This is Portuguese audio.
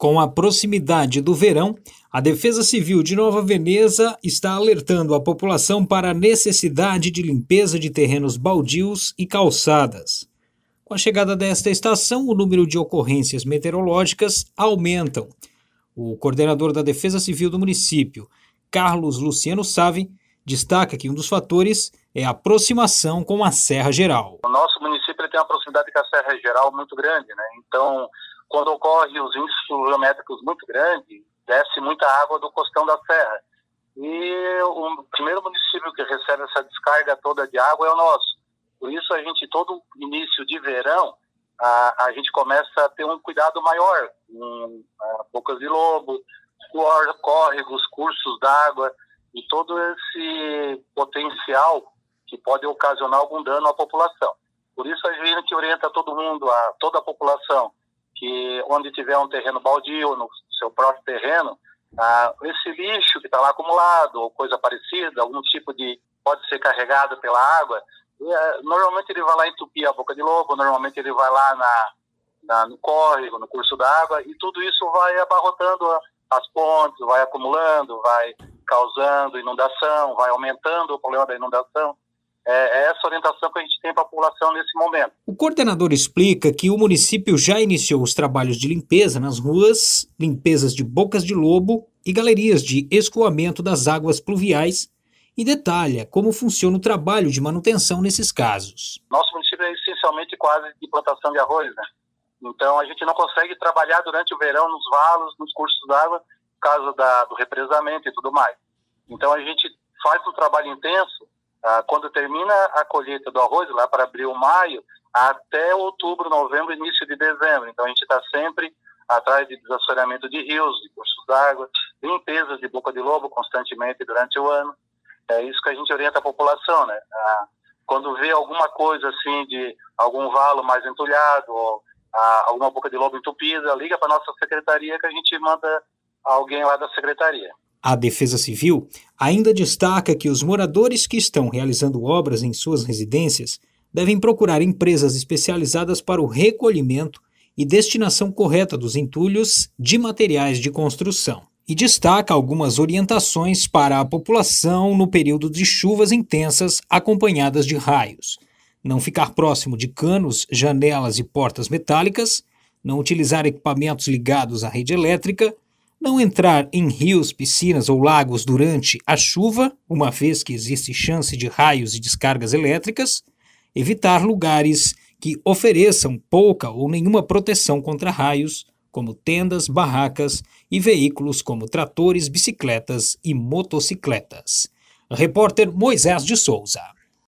Com a proximidade do verão, a Defesa Civil de Nova Veneza está alertando a população para a necessidade de limpeza de terrenos baldios e calçadas. Com a chegada desta estação, o número de ocorrências meteorológicas aumentam. O coordenador da Defesa Civil do município, Carlos Luciano Savi, destaca que um dos fatores é a aproximação com a Serra Geral. O nosso município tem uma proximidade com a Serra Geral muito grande, né? Então, quando ocorre os índices pluviométricos muito grandes, desce muita água do costão da serra. E o primeiro município que recebe essa descarga toda de água é o nosso. Por isso, a gente, todo início de verão, a, a gente começa a ter um cuidado maior com bocas de lobo, córregos, cursos d'água e todo esse potencial que pode ocasionar algum dano à população. Por isso, a gente orienta todo mundo, a toda a população, que onde tiver um terreno baldio, no seu próprio terreno, ah, esse lixo que está lá acumulado, ou coisa parecida, algum tipo de. pode ser carregado pela água, ah, normalmente ele vai lá entupir a boca de lobo, normalmente ele vai lá na, na no córrego, no curso d'água, e tudo isso vai abarrotando as pontes, vai acumulando, vai causando inundação, vai aumentando o problema da inundação. É, é essa orientação que a gente tem para a população nesse momento. O coordenador explica que o município já iniciou os trabalhos de limpeza nas ruas, limpezas de bocas de lobo e galerias de escoamento das águas pluviais e detalha como funciona o trabalho de manutenção nesses casos. Nosso município é essencialmente quase de plantação de arroz, né? Então a gente não consegue trabalhar durante o verão nos valos, nos cursos d'água, por causa da, do represamento e tudo mais. Então a gente faz um trabalho intenso ah, quando termina a colheita do arroz, lá para abril, maio, até outubro, novembro, início de dezembro. Então a gente está sempre atrás de desassoreamento de rios, de cursos d'água, limpezas de boca de lobo constantemente durante o ano. É isso que a gente orienta a população, né? Ah, quando vê alguma coisa assim de algum valo mais entulhado ou ah, alguma boca de lobo entupida, liga para nossa secretaria que a gente manda alguém lá da secretaria. A Defesa Civil ainda destaca que os moradores que estão realizando obras em suas residências devem procurar empresas especializadas para o recolhimento e destinação correta dos entulhos de materiais de construção. E destaca algumas orientações para a população no período de chuvas intensas acompanhadas de raios. Não ficar próximo de canos, janelas e portas metálicas, não utilizar equipamentos ligados à rede elétrica não entrar em rios, piscinas ou lagos durante a chuva, uma vez que existe chance de raios e descargas elétricas, evitar lugares que ofereçam pouca ou nenhuma proteção contra raios, como tendas, barracas e veículos como tratores, bicicletas e motocicletas. Repórter Moisés de Souza.